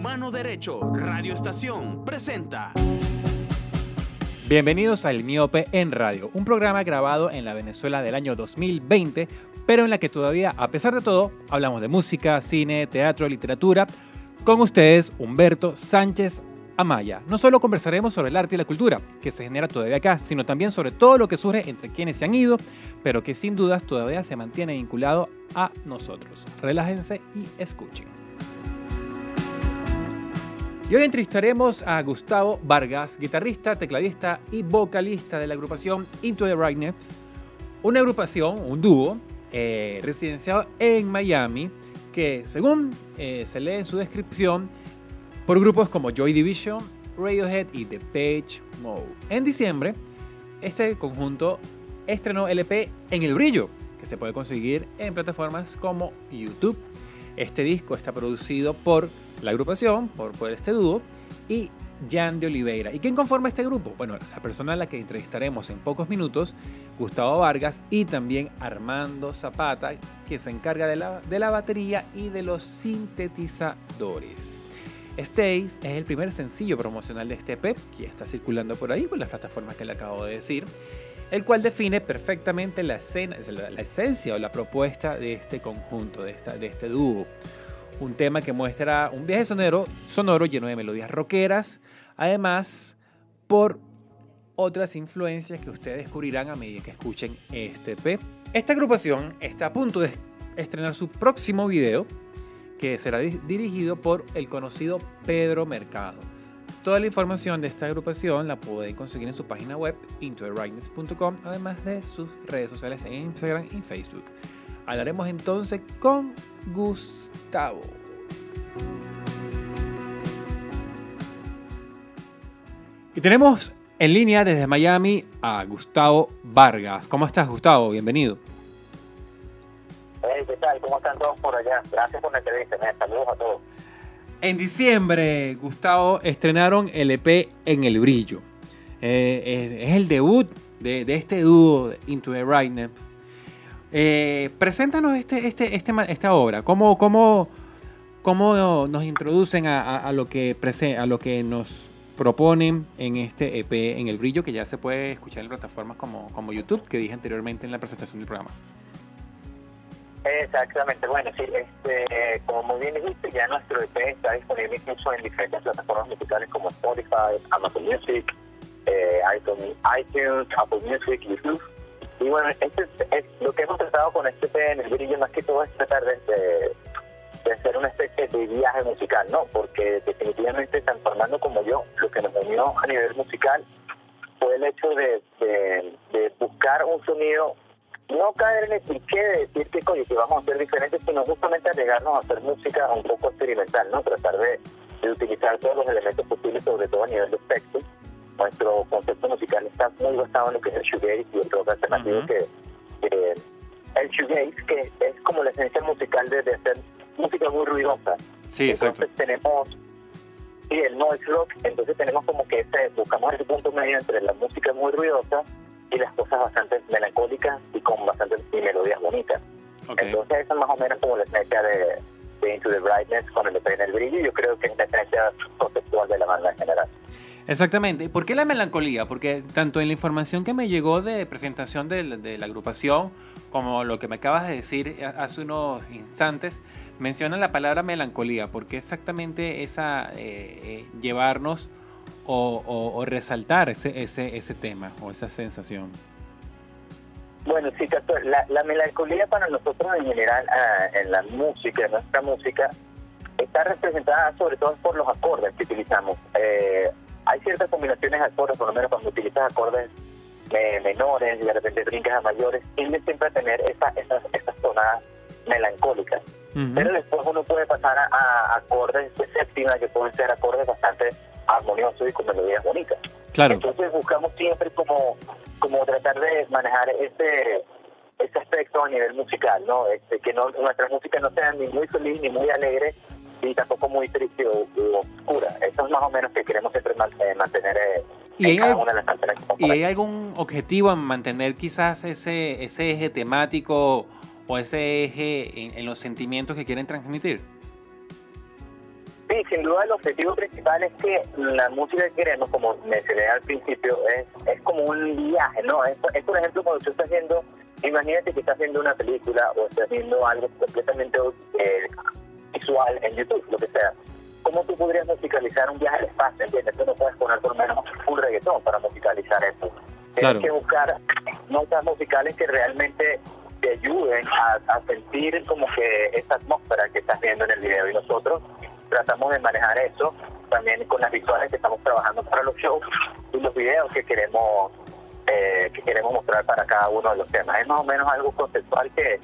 Humano Derecho Radio Estación presenta. Bienvenidos a El Miope en Radio, un programa grabado en la Venezuela del año 2020, pero en la que todavía, a pesar de todo, hablamos de música, cine, teatro, literatura. Con ustedes, Humberto Sánchez Amaya. No solo conversaremos sobre el arte y la cultura, que se genera todavía acá, sino también sobre todo lo que surge entre quienes se han ido, pero que sin dudas todavía se mantiene vinculado a nosotros. Relájense y escuchen. Y hoy entrevistaremos a Gustavo Vargas, guitarrista, tecladista y vocalista de la agrupación Into the Rightness, una agrupación, un dúo, eh, residenciado en Miami, que según eh, se lee en su descripción, por grupos como Joy Division, Radiohead y The Page Mode. En diciembre, este conjunto estrenó LP En el Brillo, que se puede conseguir en plataformas como YouTube. Este disco está producido por la agrupación, por, por este dúo, y Jan de Oliveira. ¿Y quién conforma este grupo? Bueno, la persona a la que entrevistaremos en pocos minutos, Gustavo Vargas y también Armando Zapata, que se encarga de la, de la batería y de los sintetizadores. Stays es el primer sencillo promocional de este EP, que está circulando por ahí, por las plataformas que le acabo de decir, el cual define perfectamente la, escena, la esencia o la propuesta de este conjunto, de, esta, de este dúo un tema que muestra un viaje sonoro, lleno de melodías rockeras, además por otras influencias que ustedes descubrirán a medida que escuchen este P. Esta agrupación está a punto de estrenar su próximo video, que será dirigido por el conocido Pedro Mercado. Toda la información de esta agrupación la pueden conseguir en su página web intothebrightness.com, además de sus redes sociales en Instagram y Facebook. Hablaremos entonces con Gustavo. Y tenemos en línea desde Miami a Gustavo Vargas. ¿Cómo estás, Gustavo? Bienvenido. Hey, ¿qué tal? ¿Cómo están todos por allá? Gracias por la entrevista. Saludos a todos. En diciembre, Gustavo, estrenaron el EP En el Brillo. Eh, es, el debut de, este dúo, Into the Rightness. Eh, preséntanos este, este, este, esta obra. ¿Cómo, cómo, cómo nos introducen a, lo que a lo que nos proponen en este EP en El Brillo, que ya se puede escuchar en plataformas como, como YouTube, que dije anteriormente en la presentación del programa? Exactamente, bueno, sí, este, como muy bien dijiste, ya nuestro EP está disponible incluso en diferentes plataformas musicales como Spotify, Amazon Music, eh, iTunes, Apple Music, YouTube. Y bueno, este es, lo que hemos tratado con este P en el brillo más que todo es tratar de, de, hacer una especie de viaje musical, ¿no? Porque definitivamente, tanto Armando como yo, lo que nos unió a nivel musical fue el hecho de, de, buscar un sonido, no caer en el cliché de decir que, oye, que vamos a ser diferentes, sino justamente llegarnos a hacer música un poco experimental, ¿no? Tratar de, de utilizar todos los elementos posibles, sobre todo a nivel de espectro. Nuestro concepto musical está muy basado en lo que es el shoegaze y el rock alternativo que, el shoegaze que es como la esencia musical de, hacer música muy ruidosa. Sí entonces tenemos sí el noise rock entonces tenemos como que ese buscamos ese punto medio entre la música muy ruidosa y las cosas bastante melancólicas y con bastantes melodías bonitas entonces esa es más o menos como la esencia de, Into the Brightness con el en el brillo y yo creo que es la esencia conceptual de la banda en general Exactamente. ¿Por qué la melancolía? Porque tanto en la información que me llegó de presentación de, la agrupación, como lo que me acabas de decir hace unos instantes, menciona la palabra melancolía. ¿Por qué exactamente esa eh, eh, llevarnos o, resaltar ese, ese, ese tema o esa sensación? Bueno, sí, la, la melancolía para nosotros en general ah, en la música, en nuestra música, está representada sobre todo por los acordes que utilizamos. Eh, hay ciertas combinaciones de acordes, por lo menos cuando utilizas acordes menores y de repente brincas a mayores, tiende siempre a tener esa, esas, esas tonadas melancólicas. Pero después uno puede pasar a, acordes de séptima que pueden ser acordes bastante armoniosos y con melodías bonitas. Claro. Entonces buscamos siempre como, como tratar de manejar ese ese aspecto a nivel musical, ¿no? Este, que no, nuestra música no sea ni muy feliz ni muy alegre, y tampoco muy triste o, oscura. Eso es más o menos que queremos siempre eh, mantener eh, ¿Y, hay, ¿Y hay algún objetivo en mantener quizás ese, ese eje temático o ese eje en, los sentimientos que quieren transmitir? Sí, sin duda el objetivo principal es que la música que queremos, como mencioné al principio, es, es como un viaje, ¿no? Es, es, por ejemplo cuando tú estás viendo, imagínate que estás viendo una película o estás viendo algo completamente eh, visual en YouTube, lo que sea. ¿Cómo tú podrías musicalizar un viaje al espacio? ¿Entiendes? Tú no puedes poner por lo menos un reggaetón para musicalizar eso. Tienes que buscar notas musicales que realmente te ayuden a, a sentir como que esa atmósfera que estás viendo en el video. Y nosotros tratamos de manejar eso también con las visuales que estamos trabajando para los shows y los videos que queremos eh, que queremos mostrar para cada uno de los temas. Es más o menos algo conceptual que,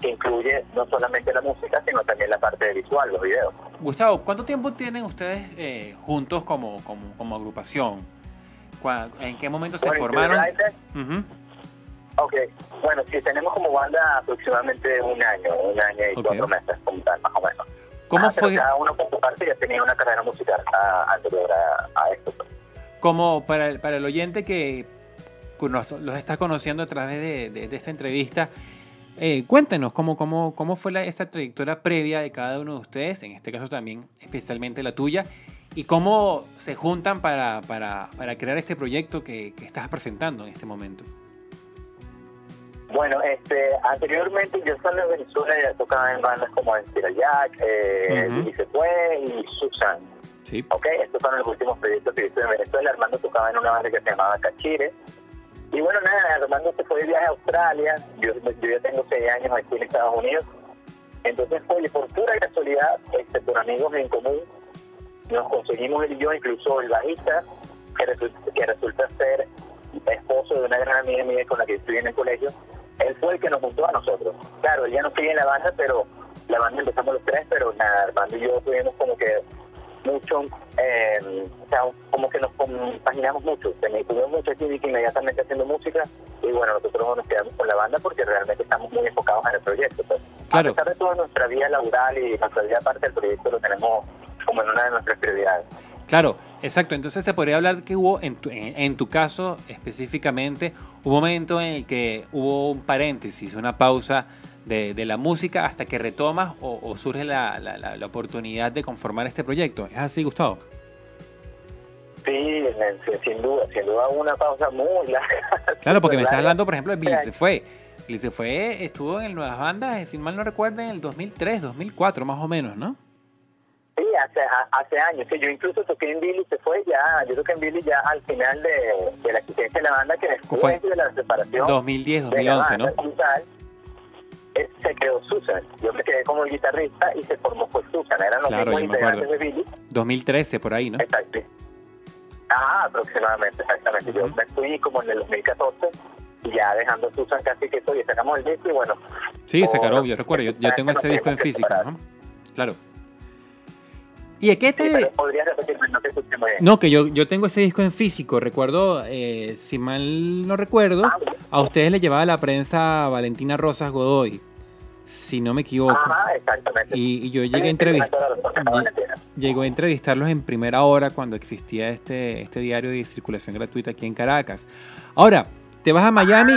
que incluye no solamente la música, sino también la parte visual, los videos. Gustavo, ¿cuánto tiempo tienen ustedes eh, juntos como, como, como agrupación? ¿En qué momento se formaron? Uh -huh. Ok, bueno, sí, tenemos como banda aproximadamente un año, un año y okay. cuatro meses, como tal, más o menos. ¿Cómo ah, fue? Cada uno por su parte ya tenía una carrera musical a, anterior a, a, esto. Como para el, para el oyente que nos, los está conociendo a través de, de, de esta entrevista, eh, cuéntenos cómo, cómo, cómo fue la, esa trayectoria previa de cada uno de ustedes, en este caso también especialmente la tuya, y cómo se juntan para, para, para crear este proyecto que, que estás presentando en este momento. Bueno, este, anteriormente yo estaba en Venezuela y tocaba en bandas como Estira Jack, eh, uh -huh. Se Fue y Susan. Sí. Ok, estos fueron los últimos proyectos que hice en Venezuela. Armando tocaba en una banda que se llamaba Cachire. Y bueno, nada, Armando se fue de viaje a Australia. Yo, yo ya tengo seis años aquí en Estados Unidos. Entonces, oye, por pura casualidad, este, por amigos en común, nos conseguimos él y yo, incluso el bajista, que resulta, que resulta ser esposo de una gran amiga mía con la que estudié en el colegio, él fue el que nos juntó a nosotros. Claro, él ya no sigue en la banda, pero la banda empezamos los tres, pero nada, Armando y yo tuvimos como que mucho, eh, o sea, como que nos compaginamos mucho, tuvimos mucha química inmediatamente haciendo música y bueno, nosotros nos quedamos con la banda porque realmente estamos muy enfocados en el proyecto. Pues. Claro. A pesar de toda nuestra vida laboral y nuestra vida aparte del proyecto, lo tenemos como en una de nuestras prioridades. Claro, exacto. Entonces se podría hablar que hubo, en tu, en, en tu, caso específicamente, un momento en el que hubo un paréntesis, una pausa de, de la música hasta que retomas o, o surge la, la, la, oportunidad de conformar este proyecto. ¿Es así, Gustavo? Sí, sin duda, sin duda una pausa muy larga. Claro, porque me estás hablando, por ejemplo, de Billy se fue. Billy se fue, estuvo en Nuevas Bandas, si mal no recuerdo, en el 2003, 2004 más o menos, ¿no? Sí, hace, hace años. Sí, yo incluso toqué en Billy, se fue ya, yo toqué en Billy ya al final de, de la existencia de la banda, que después fue? de la separación. 2010, 2011, ¿no? Tal, se quedó Susan. Yo me quedé como el guitarrista y se formó pues Susan. Eran los claro, mismos integrantes de Billy. 2013, por ahí, ¿no? Exacto. Ah, aproximadamente, exactamente. Yo me fui como en el 2014 y ya dejando Susan casi que estoy, sacamos el disco y bueno. Sí, sacaron, yo recuerdo, yo, yo tengo ese disco en físico, ¿no? Claro. ¿Y a qué te...? Sí, ¿Podrías repetirme? No te escuché muy bien. No, que yo, yo tengo ese disco en físico. Recuerdo, eh, si mal no recuerdo, ah, a ustedes le llevaba la prensa Valentina Rosas Godoy, si no me equivoco. Ajá, exactamente. Y, y yo llegué a, entrevistar, llegó a entrevistarlos en primera hora cuando existía este, este diario de circulación gratuita aquí en Caracas. Ahora, te vas a Miami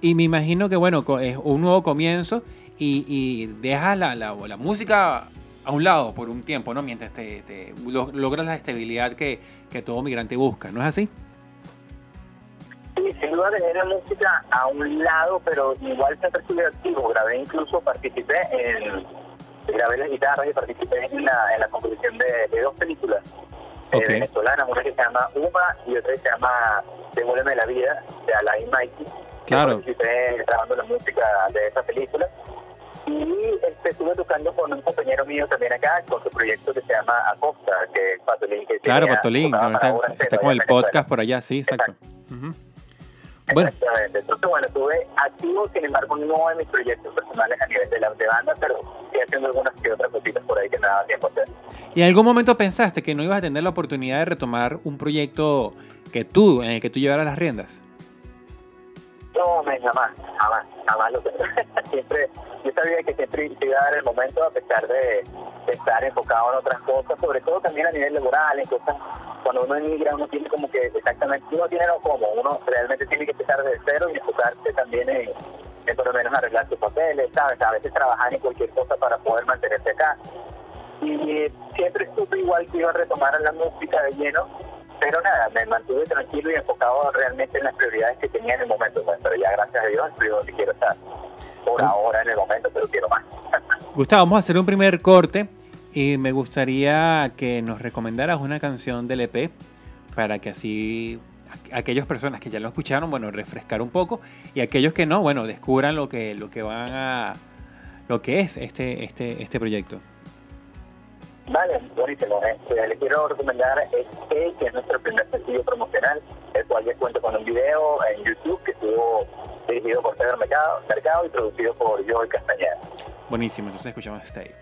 y me imagino que, bueno, es un nuevo comienzo y, y dejas la, la, la música a un lado por un tiempo, ¿no? Mientras te, te logras la estabilidad que, que, todo migrante busca, ¿no es así? Sí, sin duda la música a un lado, pero igual siempre estuve activo. Grabé incluso, participé en, grabé las guitarras y participé en la, en la composición de, de dos películas okay. eh, venezolanas, una que se llama Uma y otra que se llama Devuélveme la vida, de Alain Mikey. Claro. Yo participé grabando la música de esa película y este, estuve tocando con un compañero mío también acá con su proyecto que se llama Acosta, que es Patolín. Que claro, Patolín, está, está con el podcast por allá, sí, exacto. exacto. Uh -huh. Bueno. Exactamente. Entonces, bueno, estuve activo, sin embargo, no en mis proyectos personales a nivel de la de banda, pero estoy haciendo algunas que otras cositas por ahí que daba tiempo a hacer. ¿Y en algún momento pensaste que no ibas a tener la oportunidad de retomar un proyecto que tú, en el que tú llevaras las riendas? No, me, jamás, jamás, jamás lo siempre, yo sabía que siempre iba a el momento a pesar de, estar enfocado en otras cosas, sobre todo también a nivel laboral, en cosas, cuando uno emigra uno tiene como que exactamente, uno tiene lo como, uno realmente tiene que empezar desde cero y enfocarse también en, por lo menos arreglar sus papeles, ¿sabes? A veces trabajar en cualquier cosa para poder mantenerse acá. Y siempre supe igual que iba a retomar la música de lleno, pero nada, me mantuve tranquilo y enfocado realmente en las prioridades que tenía en el momento, pues, pero ya gracias a Dios estoy donde quiero estar, por ahora en el momento, pero quiero más. Gustavo, vamos a hacer un primer corte y me gustaría que nos recomendaras una canción del EP para que así aquellas personas que ya lo escucharon, bueno, refrescar un poco y aquellos que no, bueno, descubran lo que, lo que van a, lo que es este, este, este proyecto. Vale, buenísimo. Este, le quiero recomendar este, que es nuestro primer sencillo promocional, el cual ya cuento con un video en YouTube que estuvo dirigido por Pedro Mercado, Mercado y producido por Joey Castañeda. Buenísimo, entonces escuchamos este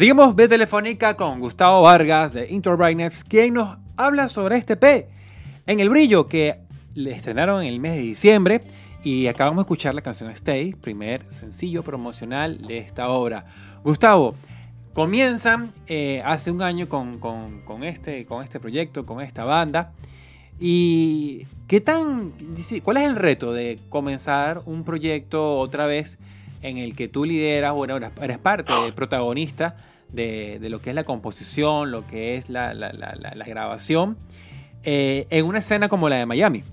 Seguimos de Telefónica con Gustavo Vargas de Intro Brightness, quien nos habla sobre este P en el brillo que le estrenaron en el mes de diciembre y acabamos de escuchar la canción Stay, primer sencillo promocional de esta obra. Gustavo, comienzan eh, hace un año con, este, con este proyecto, con esta banda. ¿Y qué tan, cuál es el reto de comenzar un proyecto otra vez en el que tú lideras o eres parte, protagonista de, lo que es la composición, lo que es la, grabación, eh, en una escena como la de Miami?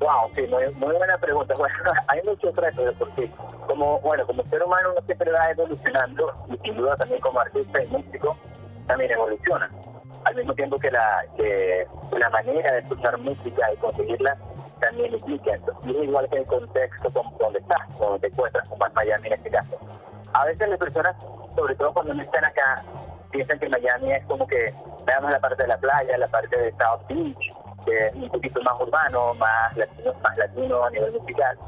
Wow, sí, muy, buena pregunta. Bueno, hay muchos retos porque como, bueno, como ser humano uno siempre va evolucionando y sin duda también como artista y músico también evoluciona. Al mismo tiempo que la, que la manera de escuchar música y conseguirla también implica. Y es igual que el contexto donde estás, donde te encuentras, como en Miami en este caso. A veces las personas, sobre todo cuando no están acá, piensan que Miami es como que veamos la parte de la playa, la parte de South Beach, que es un poquito más urbano, más latino, más latino a nivel musical.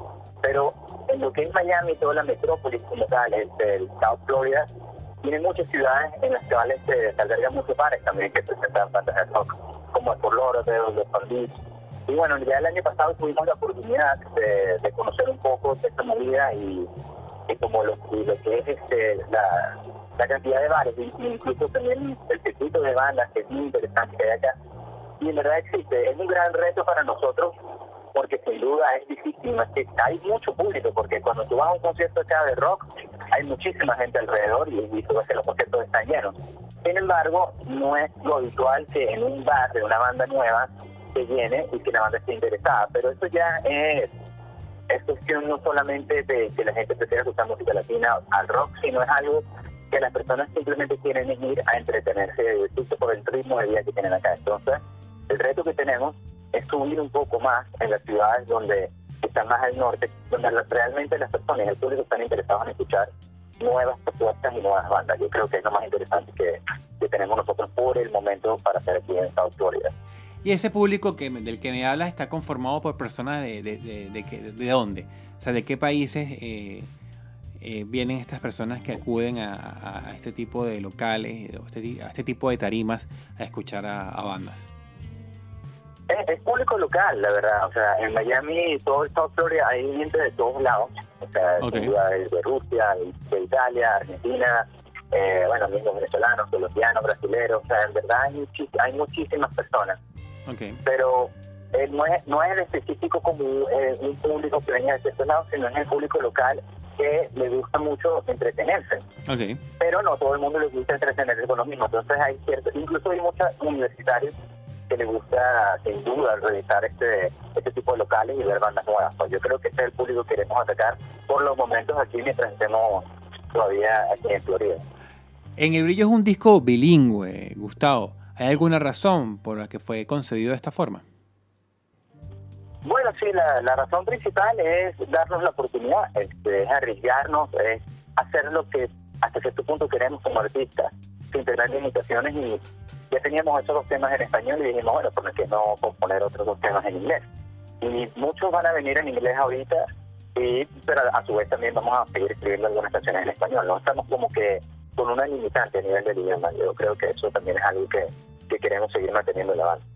Pero en lo que es Miami, toda la metrópolis como tal, este, el South Florida, tiene muchas ciudades en las cuales se, albergan muchos bares también que presentan bandas de rock, como el Fort Lauderdale, los Beach. Y bueno, ya el año pasado tuvimos la oportunidad de, conocer un poco de esta movida y, como lo, lo, que es este, la, la cantidad de bares, incluso también el circuito de bandas que es muy interesante que hay acá y en verdad existe. Es un gran reto para nosotros porque sin duda es difícil. que hay mucho público, porque cuando tú vas a un concierto acá de rock, hay muchísima gente alrededor y, y tú ves que los conciertos están llenos. Sin embargo, no es lo habitual que en un bar de una banda nueva se llene y que la banda esté interesada. Pero eso ya es, es cuestión no solamente de que la gente prefiera escuchar música latina al rock, sino es algo que las personas simplemente quieren ir a entretenerse por el ritmo de vida que tienen acá. Entonces, el reto que tenemos es subir un poco más en las ciudades donde están más al norte, donde realmente las personas, el público están interesados en escuchar nuevas propuestas y nuevas bandas. Yo creo que es lo más interesante que, tenemos nosotros por el momento para hacer aquí en South Florida. Y ese público que, del que me hablas está conformado por personas de, de, de, de, dónde? O sea, ¿de qué países eh, eh, vienen estas personas que acuden a, este tipo de locales, este a este tipo de tarimas a escuchar a bandas? Es, público local, la verdad. O sea, en Miami, todo Estados Florida, hay gente de todos lados. O sea, de, Rusia, de Italia, Argentina, eh, bueno, mismos venezolanos, colombianos, brasileños. O sea, en verdad hay, hay muchísimas personas. Okay. Pero eh, no, es, no es en específico como eh, un público que venga de estos lados, sino es el público local que le gusta mucho entretenerse. Okay. Pero no todo el mundo le gusta entretenerse con lo mismo. Entonces hay cierto, incluso hay muchos universitarios le gusta sin duda revisar este, este tipo de locales y ver bandas nuevas. Pues yo creo que este es el público que queremos atacar por los momentos aquí mientras estemos todavía aquí en Florida. En El Brillo es un disco bilingüe, Gustavo. ¿Hay alguna razón por la que fue concebido de esta forma? Bueno, sí, la, razón principal es darnos la oportunidad, este, es arriesgarnos, es hacer lo que hasta cierto punto queremos como artistas, sin tener limitaciones y ya teníamos esos dos temas en español y dijimos, bueno, ¿por qué no componer otros dos temas en inglés? Y muchos van a venir en inglés ahorita, y, pero a su vez también vamos a seguir escribiendo algunas canciones en español. No estamos como que con una limitante a nivel del idioma. Yo creo que eso también es algo que, que queremos seguir manteniendo en la banda.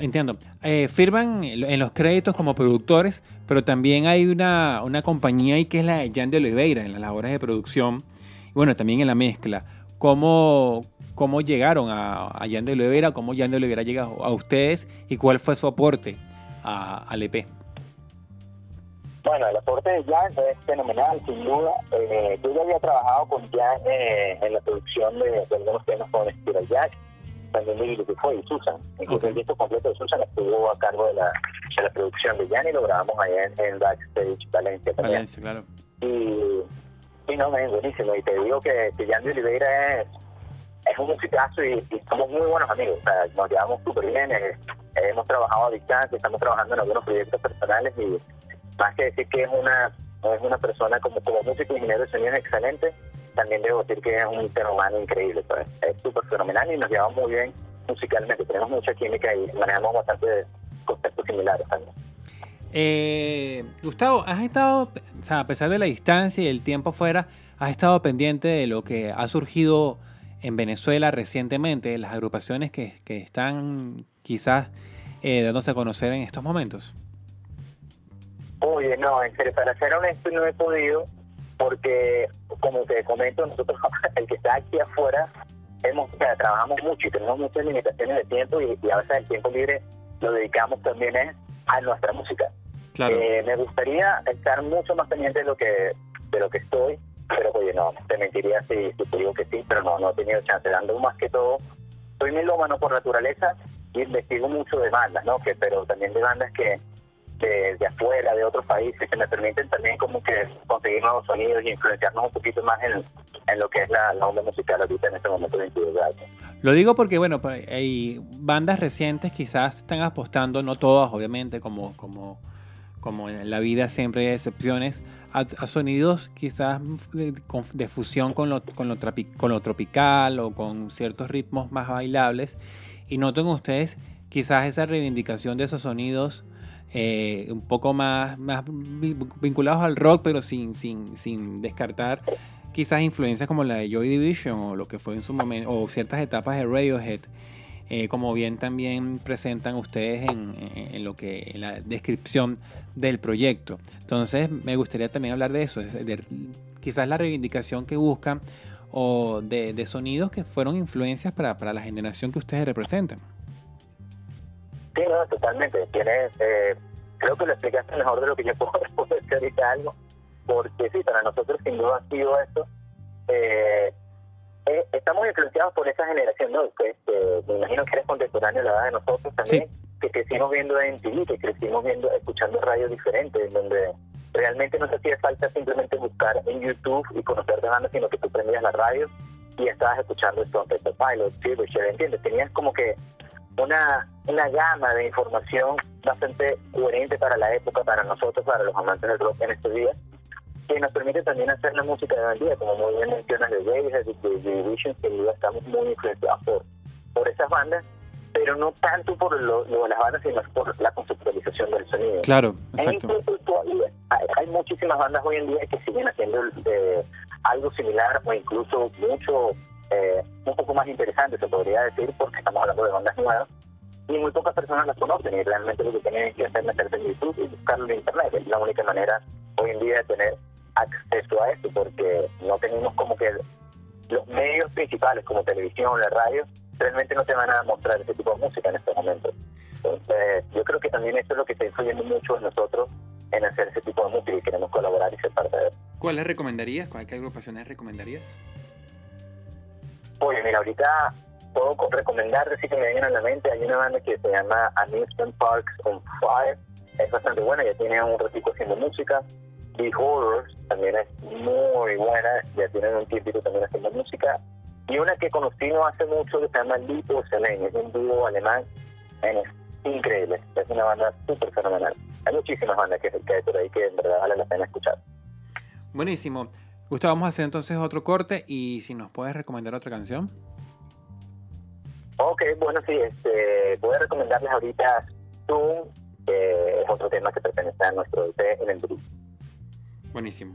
Entiendo. Eh, firman en los créditos como productores, pero también hay una, una compañía ahí que es la de Jan de Oliveira en las labores de producción bueno, también en la mezcla. ¿Cómo, cómo llegaron a, a Jan de Oliveira, cómo Jan de Oliveira llega a ustedes y cuál fue su aporte al EP. Bueno, el aporte de Jan es fenomenal, sin duda. Eh, yo ya había trabajado con Jan eh, en la producción de, algunos temas con Spiral Jack, también de lo que fue y Susan. Incluso el disco completo de Susan estuvo a cargo de la, de la producción de Jan y lo grabamos allá en, en Backstage Valencia también. Valencia, claro. Y, y no, es buenísimo. Y te digo que, que Jan de Oliveira es es un musicazo y, somos muy buenos amigos. O sea, nos llevamos súper bien. Eh, hemos trabajado a distancia, estamos trabajando en algunos proyectos personales y más que decir que es una es una persona como, como músico ingeniero de sonido excelente, también debo decir que es un ser humano increíble. Pues. Es súper fenomenal y nos llevamos muy bien musicalmente. Tenemos mucha química y manejamos bastante conceptos similares también. Eh, Gustavo, has estado, a pesar de la distancia y el tiempo fuera, has estado pendiente de lo que ha surgido en Venezuela recientemente, las agrupaciones que, que están quizás eh, dándose a conocer en estos momentos? Oye, no, en serio, para ser honesto no he podido, porque como te comento, nosotros, el que está aquí afuera, hemos, o sea, trabajamos mucho y tenemos muchas limitaciones de tiempo y, y a veces el tiempo libre lo dedicamos también es a nuestra música. Claro. Eh, me gustaría estar mucho más pendiente de lo que de lo que estoy, pero oye, no, te mentiría si, si te digo que sí, pero no, no he tenido chance. Dando más que todo, soy melómano por naturaleza y investigo mucho de bandas, ¿no? Que, pero también de bandas que de, de afuera, de otros países, que me permiten también como que conseguir nuevos sonidos y influenciarnos un poquito más en, en lo que es la, la onda musical ahorita en este momento de. Lo digo porque, bueno, pues, hay bandas recientes quizás están apostando, no todas, obviamente, como, como, como en la vida siempre hay excepciones, a, a sonidos quizás de, de fusión con lo, con, lo trapi- con lo tropical o con ciertos ritmos más bailables. Y noto en ustedes quizás esa reivindicación de esos sonidos eh, un poco más, más vi- vinculados al rock, pero sin, sin, sin descartar quizás influencias como la de Joy Division o lo que fue en su momento, o ciertas etapas de Radiohead, eh, como bien también presentan ustedes en, en- lo que en la descripción del proyecto. Entonces, me gustaría también hablar de eso, es de, quizás la reivindicación que buscan o de, de sonidos que fueron influencias para, para la generación que ustedes representan. Sí, no, totalmente. Tienes, eh, creo que lo explicaste mejor de lo que yo puedo responderte ahorita algo, porque sí, para nosotros sin duda ha sido esto. Eh, eh, estamos influenciados por esa generación, ¿no? Que, me imagino que eres contemporáneo a la edad de nosotros también, que crecimos viendo MTV, que crecimos viendo, escuchando radios diferentes, en donde realmente no te hacía falta simplemente buscar en YouTube y conocer de bandas, sino que tú prendías la radio y estabas escuchando Stone Temple Pilots, Silverchair, ¿entiendes? Tenías como que una, una gama de información bastante coherente para la época, para nosotros, para los amantes del rock en estos días, que nos permite también hacer la música de hoy día, como muy bien mencionas de y de The Division, que duda estamos muy influenciados por, por esas bandas, pero no tanto por lo, lo de las bandas, sino por la conceptualización del sonido. Claro, E exacto. hay, hay muchísimas bandas hoy en día que siguen haciendo eh, algo similar o incluso mucho, eh, un poco más interesante, se podría decir, porque estamos hablando de bandas nuevas y muy pocas personas las conocen y realmente lo que tienen que hacer es meterse en YouTube y buscarlo en Internet. Es la única manera hoy en día de tener acceso a esto porque no tenemos como que los medios principales como televisión, la radio, realmente no te van a mostrar ese tipo de música en estos momentos. Entonces, yo creo que también eso es lo que está influyendo mucho en nosotros en hacer ese tipo de música y queremos colaborar y ser parte de eso. ¿Cuáles recomendarías? ¿Cuál- ¿Qué agrupaciones recomendarías? Oye, mira, ahorita puedo co- recomendar, decir que me vengan a la mente, hay una banda que se llama Amusement Parks on Fire, es bastante buena, ya tiene un ratico haciendo música. The Horrors también es muy buena, ya tienen un tiempito también haciendo música. Y una que conocí no hace mucho que se llama Lipo Selene, es un dúo alemán, es increíble, es una banda súper fenomenal. Hay muchísimas bandas que, que hay por ahí que en verdad vale la pena escuchar. Buenísimo. Gustavo, vamos a hacer entonces otro corte y si nos puedes recomendar otra canción. Ok, bueno, sí, este, voy a recomendarles ahorita Zoom, que es otro tema que pertenece a nuestro EP en el grupo. Buenísimo.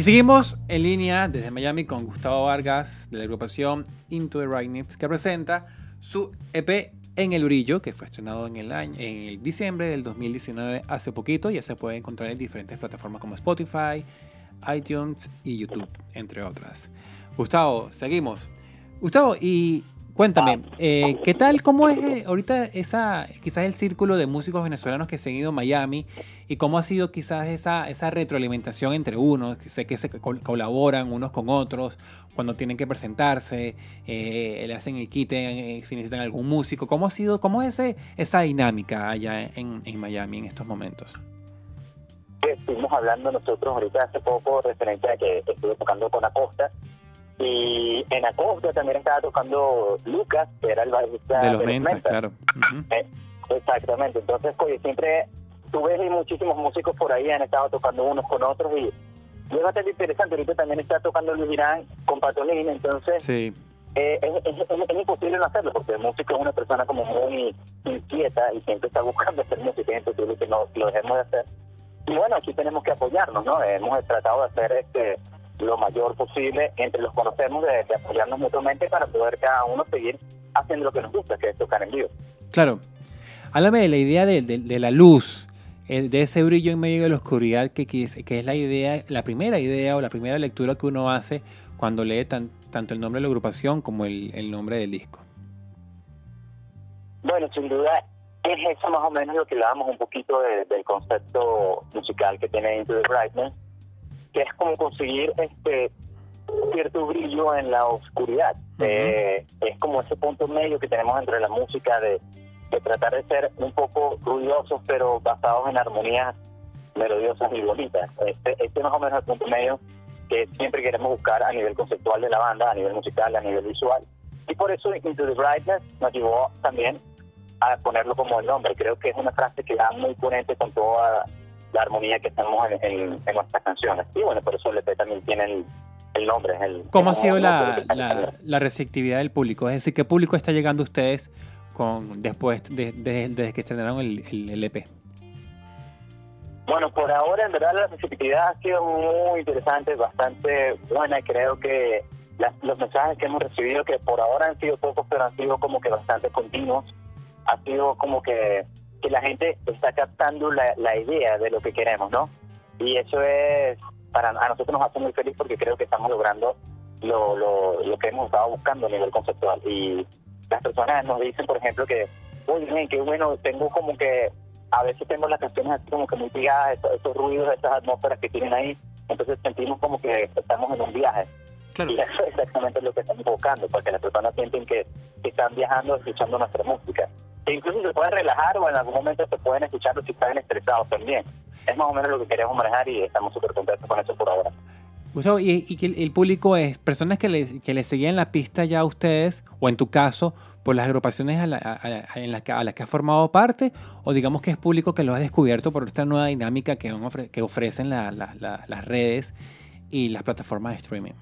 Y seguimos en línea desde Miami con Gustavo Vargas de la agrupación Into the Right Nips que presenta su EP En el Brillo que fue estrenado en el año en el diciembre del 2019 hace poquito ya se puede encontrar en diferentes plataformas como Spotify, iTunes y YouTube entre otras. Gustavo, seguimos. Gustavo, y cuéntame, eh, ¿qué tal, cómo es eh, ahorita esa, quizás el círculo de músicos venezolanos que se han ido a Miami y cómo ha sido quizás esa, esa retroalimentación entre unos, sé que se col- colaboran unos con otros cuando tienen que presentarse, eh, le hacen el quite eh, si necesitan algún músico, ¿cómo ha sido, cómo es ese, esa dinámica allá en, en Miami en estos momentos? Estuvimos hablando nosotros ahorita hace poco referente a que estuve tocando con Acosta. Y en Acosta también estaba tocando Lucas, que era el bajista De los mentas, Mentas. claro. Eh, exactamente. Entonces, oye, siempre tú ves y muchísimos músicos por ahí han estado tocando unos con otros y, y es bastante interesante. Ahorita también está tocando Luis Girán con Patolín, entonces Sí, eh, es, es- es- es imposible no hacerlo porque el músico es una persona como muy inquieta y siempre está buscando hacer música, es imposible que no lo dejemos de hacer. Y bueno, aquí tenemos que apoyarnos, ¿no? Hemos tratado de hacer este lo mayor posible entre los conocemos, de, de apoyarnos mutuamente para poder cada uno seguir haciendo lo que nos gusta, que es tocar en vivo. Claro. Háblame de la idea de, de- de la luz, de ese brillo en medio de la oscuridad, que, que es, que es la idea, la primera idea o la primera lectura que uno hace cuando lee tan- tanto el nombre de la agrupación como el, el nombre del disco. Bueno, sin duda es eso más o menos lo que hablábamos un poquito de- del concepto musical que tiene Into the Brightness, que es como conseguir este cierto brillo en la oscuridad. Ujú. Eh, es como ese punto medio que tenemos entre la música de, de tratar de ser un poco ruidosos, pero basados en armonías melodiosas y bonitas. Este, este más o menos es el punto medio que siempre queremos buscar a nivel conceptual de la banda, a nivel musical, a nivel visual. Y por eso Into the Brightness nos llevó también a ponerlo como el nombre. Creo que es una frase que da muy coherente con toda la armonía que tenemos en, en- en nuestras canciones. Y bueno, por eso el EP también tiene el, el nombre. El, ¿Cómo ha sido la, la, la receptividad del público? Es decir, ¿qué público está llegando a ustedes con, después de, de- desde que estrenaron el, EP? Bueno, por ahora en verdad la receptividad ha sido muy interesante, bastante buena creo que las- los mensajes que hemos recibido, que por ahora han sido pocos, pero han sido como que bastante continuos, ha sido como que, que la gente está captando la, la idea de lo que queremos, ¿no? Y eso es, para a nosotros nos hace muy feliz porque creo que estamos logrando lo, lo, lo que hemos estado buscando a nivel conceptual. Y las personas nos dicen, por ejemplo, que, oye, qué bueno, tengo como que a veces tengo las canciones así como que muy pegadas, esos, esos ruidos, esas atmósferas que tienen ahí, entonces sentimos como que estamos en un viaje. Claro. Y eso es exactamente lo que estamos buscando, porque las personas sienten que, que están viajando escuchando nuestra música. E incluso se pueden relajar o en algún momento se pueden escucharlo si están estresados también. Es más o menos lo que queremos manejar y estamos súper contentos con eso por ahora. Gustavo, y, y que el, público es personas que le, que le seguían la pista ya a ustedes, o en tu caso, por las agrupaciones a, la- a- a- en las que, a las que has formado parte, o digamos que es público que lo ha descubierto por esta nueva dinámica que, ofre- que ofrecen la- la- las redes y las plataformas de streaming.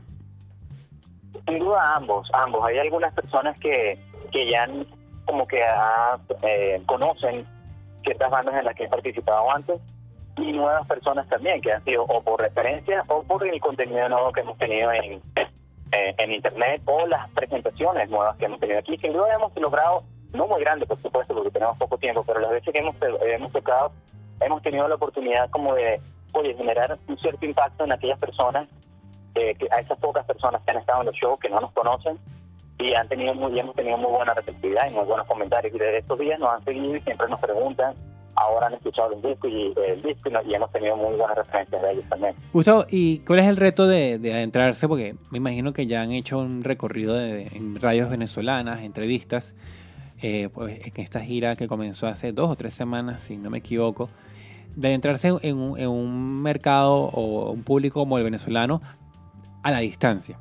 Sin duda ambos, ambos. Hay algunas personas que, que ya han- como que ah, eh, conocen ciertas bandas en las que he participado antes y nuevas personas también que han sido o por referencia o por el contenido nuevo que hemos tenido en, eh, en internet o las presentaciones nuevas que hemos tenido aquí. Sin duda hemos logrado, no muy grande por supuesto porque tenemos poco tiempo, pero las veces que hemos, hemos tocado hemos tenido la oportunidad como de oye, generar un cierto impacto en aquellas personas eh, que a esas pocas personas que han estado en los shows que no nos conocen y han tenido muy hemos tenido muy buena receptividad y muy buenos comentarios y desde estos días nos han seguido y siempre nos preguntan ahora han escuchado el disco y el disco y hemos tenido muy buenas referencias de ellos también Gustavo, ¿y cuál es el reto de, de adentrarse? Porque me imagino que ya han hecho un recorrido de- en radios venezolanas, entrevistas, eh, pues, en esta gira que comenzó hace dos o tres semanas, si no me equivoco, de adentrarse en un, en un mercado o un público como el venezolano a la distancia.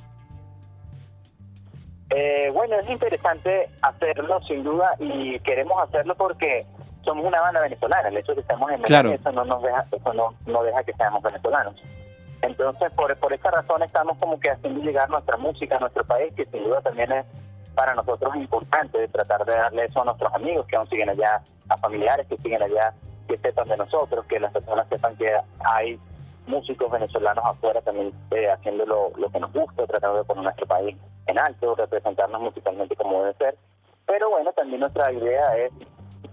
Eh, bueno, es interesante hacerlo sin duda y queremos hacerlo porque somos una banda venezolana. El hecho de que estemos en Claro. Miami, eso no nos deja, eso no, no deja que seamos venezolanos. Entonces, por, por esa razón estamos como que haciendo llegar nuestra música a nuestro país, que sin duda también es para nosotros importante de tratar de darle eso a nuestros amigos que aún siguen allá, a familiares que siguen allá, que sepan de nosotros, que las personas sepan que hay músicos venezolanos afuera también eh, haciendo lo, lo que nos gusta, tratando de poner nuestro país en alto, representarnos musicalmente como debe ser. Pero bueno, también nuestra idea es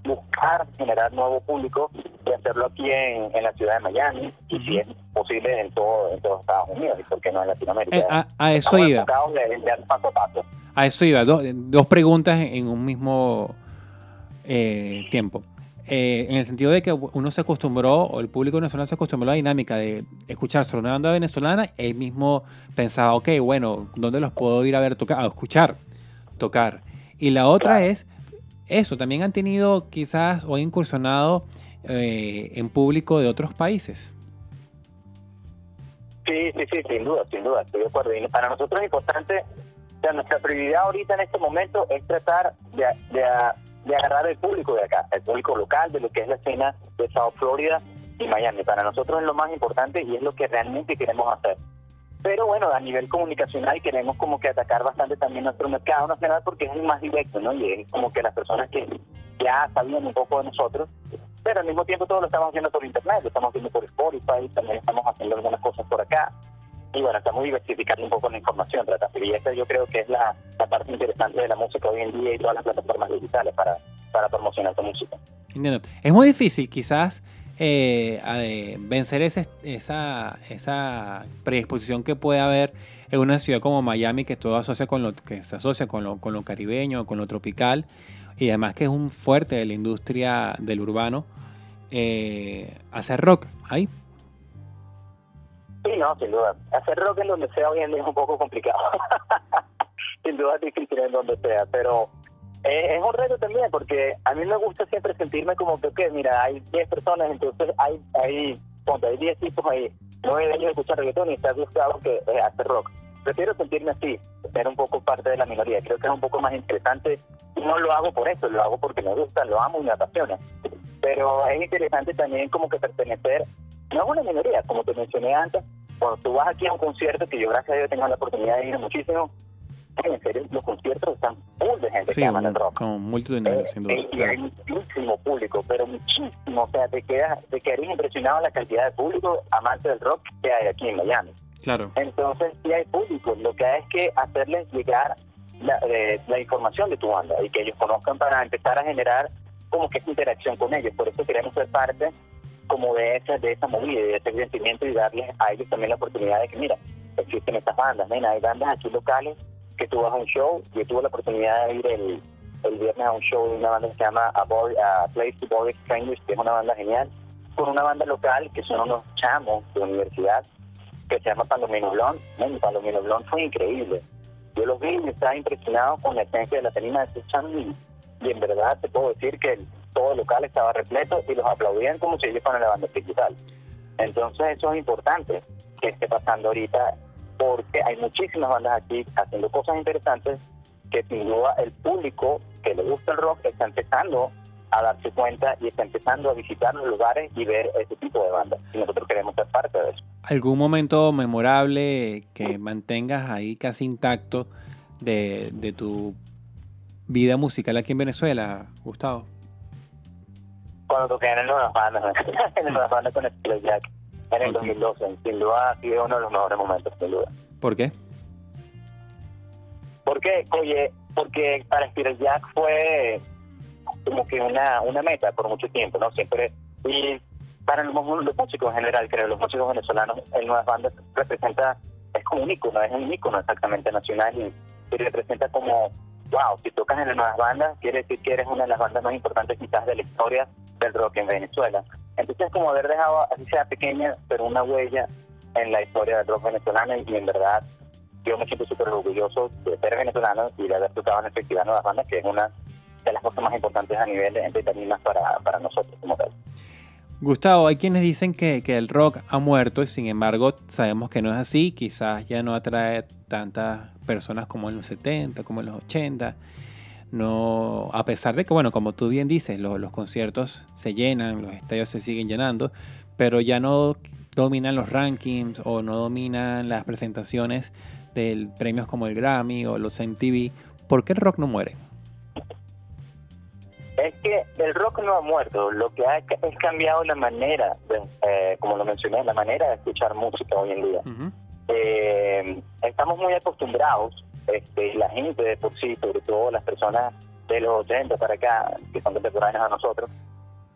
buscar generar nuevo público y hacerlo aquí en, en la ciudad de Miami y si es posible en todo en todos Estados Unidos y por qué no en Latinoamérica. Eh, a, a eso Estamos iba. enfocados de, de dar paso a paso. A eso iba. Dos, dos preguntas en un mismo eh, tiempo. Eh, en el sentido de que uno se acostumbró, o el público venezolano se acostumbró a la dinámica de escuchar sobre una banda venezolana, él mismo pensaba, ok, bueno, ¿dónde los puedo ir a ver tocar? A escuchar, tocar. Y la otra Claro. es eso, también han tenido quizás o incursionado eh, en público de otros países. Sí, sí, sí, sin duda, sin duda, estoy de acuerdo. Y para nosotros es importante, o sea, nuestra prioridad ahorita en este momento es tratar de, de, de agarrar el público de acá, el público local de lo que es la escena de South Florida y Miami. Para nosotros es lo más importante y es lo que realmente queremos hacer. Pero bueno, a nivel comunicacional queremos como que atacar bastante también nuestro mercado nacional porque es el más directo, ¿no? Y es como que las personas que ya sabían un poco de nosotros, pero al mismo tiempo todo lo estamos haciendo por internet, lo estamos haciendo por Spotify, también estamos haciendo algunas cosas por acá. Y bueno, estamos diversificando un poco la información. Y esa yo creo que es la, la parte interesante de la música hoy en día y todas las plataformas digitales para, para promocionar tu música. Es muy difícil quizás eh, eh, vencer esa, esa predisposición que puede haber en una ciudad como Miami que todo asocia con lo que se asocia con lo, con lo caribeño, con lo tropical y además que es un fuerte de la industria del urbano eh, hacer rock ahí. Sí, no, sin duda. Hacer rock en donde sea hoy en día es un poco complicado. sin duda es difícil en donde sea, pero eh, es un reto también porque a mí me gusta siempre sentirme como que, mira, hay 10 personas, entonces hay, hay, ponte, hay 10 tipos ahí, 9 de ellos escuchan reggaetón y está gustado que eh, hacer rock. Prefiero sentirme así, ser un poco parte de la minoría. Creo que es un poco más interesante. No lo hago por eso, lo hago porque me gusta, lo amo y me apasiona. Pero es interesante también como que pertenecer, no a una minoría, como te mencioné antes, cuando tú vas aquí a un concierto, que yo gracias a Dios tengo la oportunidad de ir muchísimo, en serio, los conciertos están full de gente Sí, que ama el rock. con multitudinario, Eh, sin duda. eh, y hay muchísimo público, pero muchísimo. O sea, te quedas, te quedarías impresionado la cantidad de público amante del rock que hay aquí en Miami. Claro. Entonces, sí hay público. Lo que hay es que hacerles llegar la, eh, la información de tu banda y que ellos conozcan para empezar a generar como que esa interacción con ellos. Por eso queremos ser parte como de esa, de esa movida de ese sentimiento y darles a ellos también la oportunidad de que, mira, existen estas bandas, nena, hay bandas aquí locales que tú vas a un show. Yo tuve la oportunidad de ir el, el viernes a un show de una banda que se llama A, Boy- A Place to Boy Strangers, que es una banda genial, con una banda local que son unos chamos de universidad que se llama Palomino Blond. Men, Palomino Blond fue increíble. Yo los vi y estaba impresionado con la esencia de la tarima de estos chamos y, y en verdad te puedo decir que el- todo el local estaba repleto y los aplaudían como si ellos fueran la banda principal. Entonces eso es importante que esté pasando ahorita porque hay muchísimas bandas aquí haciendo cosas interesantes que sin duda el público que le gusta el rock está empezando a darse cuenta y está empezando a visitar los lugares y ver ese tipo de bandas. Y nosotros queremos ser parte de eso. ¿Algún momento memorable que mantengas ahí casi intacto de, de tu vida musical aquí en Venezuela, Gustavo? Cuando toqué en el Nuevas Bandas, en el Nuevas Bandas con Steel Jack en el Ok. 2012, sin duda ha sido uno de los mejores momentos, sin duda. ¿Por qué? ¿Por qué? Oye, porque para Spiral Jack fue como que una, una meta por mucho tiempo, ¿no? Siempre. Y para los, los músicos en general, creo, los músicos venezolanos, el Nuevas Bandas representa, es como un ícono, es un ícono exactamente nacional y, y representa como, wow, si tocas en las Nuevas Bandas, quiere decir que eres una de las bandas más importantes quizás de la historia del rock en Venezuela. Entonces, como haber dejado, así sea pequeña, pero una huella en la historia del rock venezolano y en verdad yo me siento súper orgulloso de ser venezolano y de haber tocado en el Festival Nuevas Bandas, que es una de las cosas más importantes a nivel de, tarimas para, para nosotros como tal. Gustavo, hay quienes dicen que, que el rock ha muerto y sin embargo sabemos que no es así. Quizás ya no atrae tantas personas como en los 70, como en los 80. No, a pesar de que, bueno, como tú bien dices, los, los conciertos se llenan, los estadios se siguen llenando, pero ya no dominan los rankings o no dominan las presentaciones de premios como el Grammy o los MTV. ¿Por qué el rock no muere? Es que el rock no ha muerto, lo que ha es cambiado la manera, de, eh, como lo mencioné, la manera de escuchar música hoy en día. Eh, estamos muy acostumbrados, este, la gente de por sí, sobre todo las personas de los 80 para acá, que son contemporáneas a nosotros,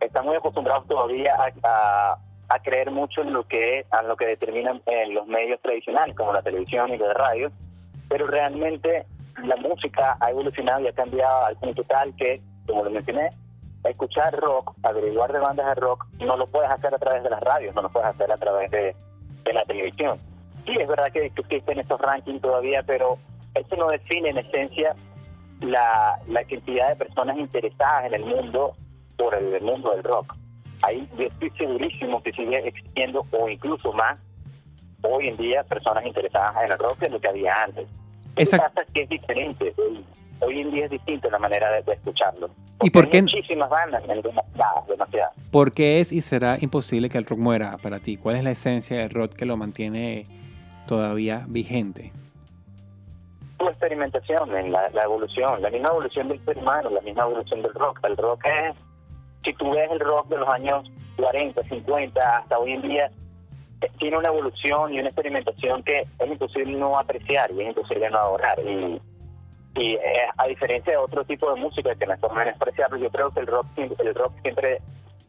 están muy acostumbrados todavía a, a- a creer mucho en lo que en lo que determinan eh, los medios tradicionales, como la televisión y la radio, pero realmente la música ha evolucionado y ha cambiado al punto tal que, como lo mencioné, escuchar rock, averiguar de bandas de rock, no lo puedes hacer a través de las radios, no lo puedes hacer a través de la televisión. Sí, es verdad que existen estos rankings todavía, pero eso no define en esencia la, la cantidad de personas interesadas en el mundo por el, mundo del rock. Ahí yo estoy segurísimo que sigue existiendo, o incluso más, hoy en día personas interesadas en el rock de lo que había antes. Lo que Exacto. pasa es que es diferente. Hoy, hoy en día es distinta la manera de, de escucharlo. ¿Y por hay qué- Muchísimas bandas, demasiadas, demasiadas. ¿Por qué es y será imposible que el rock muera para ti? ¿Cuál es la esencia del rock que lo mantiene todavía vigente? su experimentación, en la, la evolución, la misma evolución del ser humano, la misma evolución del rock. El rock es, si tú ves el rock de los años 40, 50, hasta hoy en día, eh, tiene una evolución y una experimentación que es imposible no apreciar y es imposible no adorar. Y, y eh, a diferencia de otro tipo de música que no es de despreciarlo, yo creo que el rock, el rock siempre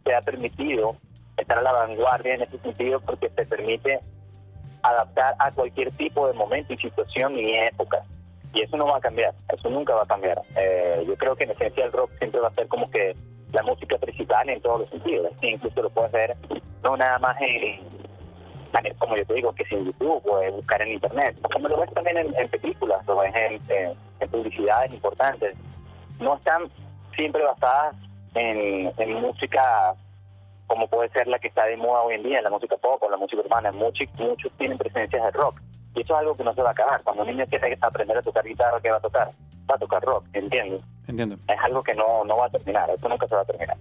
se ha permitido estar a la vanguardia en ese sentido porque te permite adaptar a cualquier tipo de momento y situación y época. Y eso no va a cambiar, eso nunca va a cambiar. Eh, yo creo que en esencia el rock siempre va a ser como que la música principal en todos los sentidos. Incluso lo puedes ver no nada más en, como yo te digo, que es en YouTube o buscar en Internet, como lo ves también en, películas, lo ves en, en- publicidades importantes. No están siempre basadas en música como puede ser la que está de moda hoy en día, la música pop o la música urbana. Muchos, muchos tienen presencias de rock. Y eso es algo que no se va a acabar. Cuando un niño quiere aprender a tocar guitarra, ¿qué va a tocar? Va a tocar rock, ¿entiendes? Entiendo. Es algo que no, no va a terminar, eso nunca se va a terminar.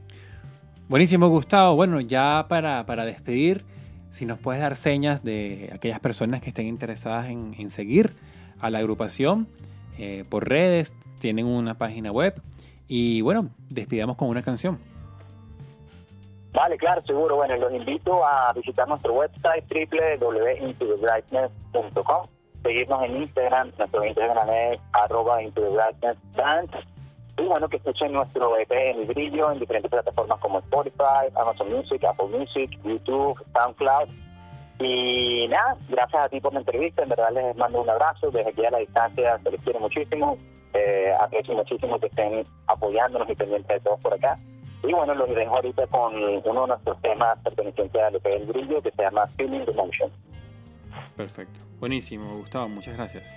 Buenísimo, Gustavo. Bueno, ya para, para despedir, si nos puedes dar señas de aquellas personas que estén interesadas en, en seguir a la agrupación eh, por redes, tienen una página web. Y bueno, despidamos con una canción. Vale, claro, seguro. Bueno, los invito a visitar nuestro website www.intothebrightness.com seguirnos en Instagram, nuestro Instagram es arroba y bueno, que escuchen nuestro EP en el brillo en diferentes plataformas como Spotify, Amazon Music, Apple Music, YouTube, SoundCloud. Y nada, gracias a ti por la entrevista, en verdad les mando un abrazo, desde aquí a la distancia se les quiere muchísimo, eh, aprecio muchísimo que estén apoyándonos y pendientes de todos por acá. Y bueno, los dejo ahorita con uno de nuestros temas pertenecientes a lo que es el brillo, que se llama Feeling the Motion. Perfecto. Buenísimo, Gustavo. Muchas gracias.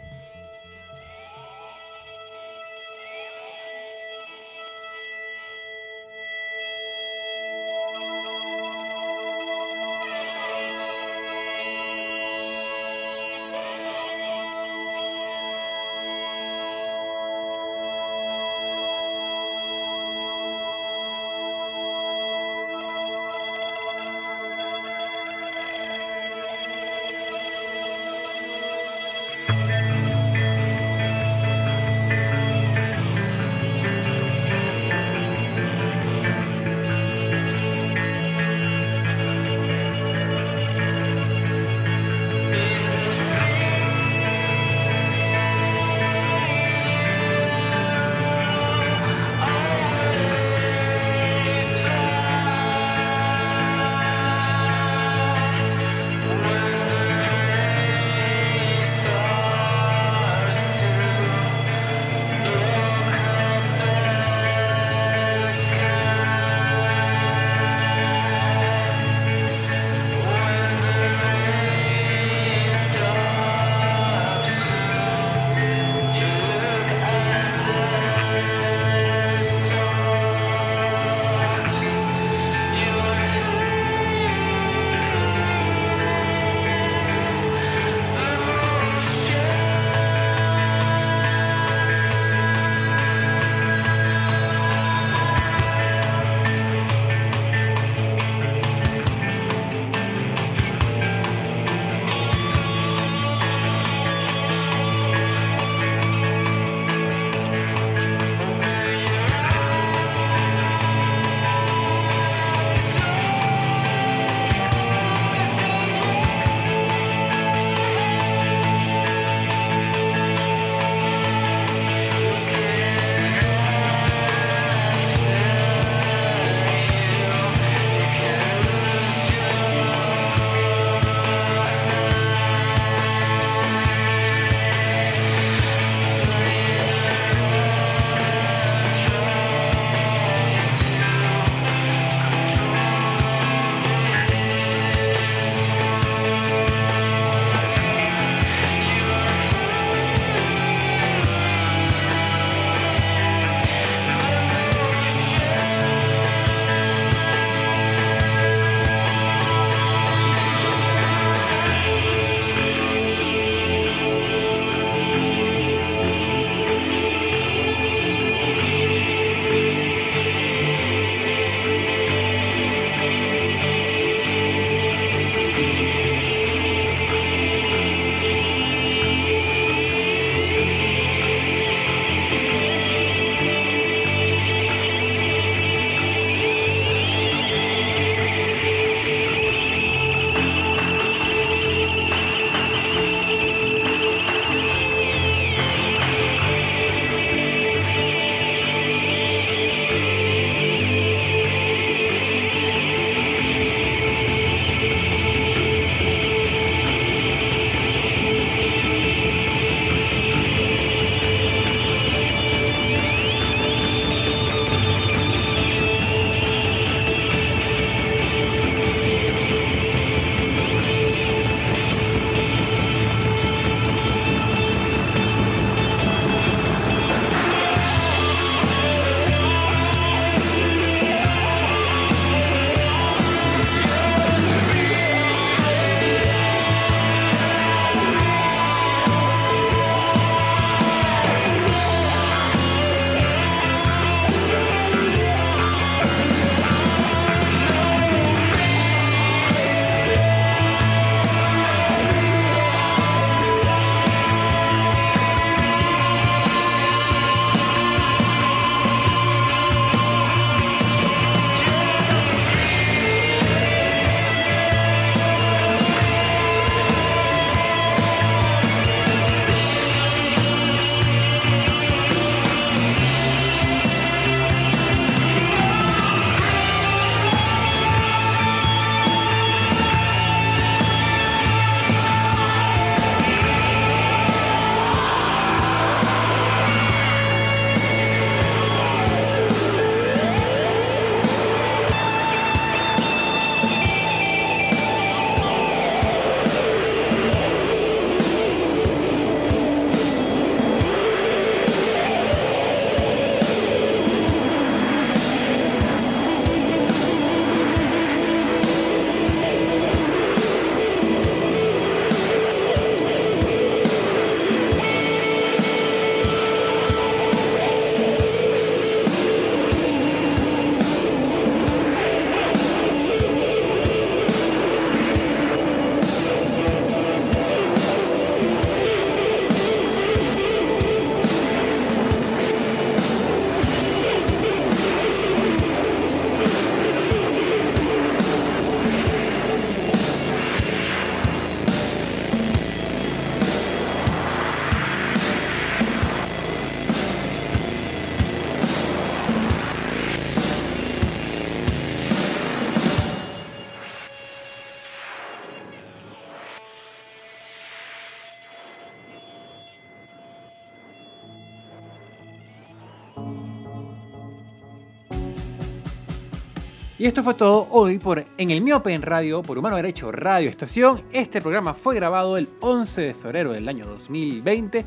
Y esto fue todo hoy por En el Miope en Radio, por Humano Derecho Radio Estación. Este programa fue grabado el 11 de febrero del año 2020.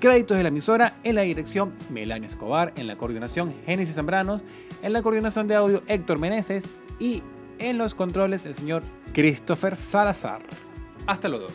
Créditos de la emisora en la dirección Melanio Escobar, en la coordinación Génesis Zambranos, en la coordinación de audio Héctor Meneses y en los controles el señor Christopher Salazar. Hasta luego.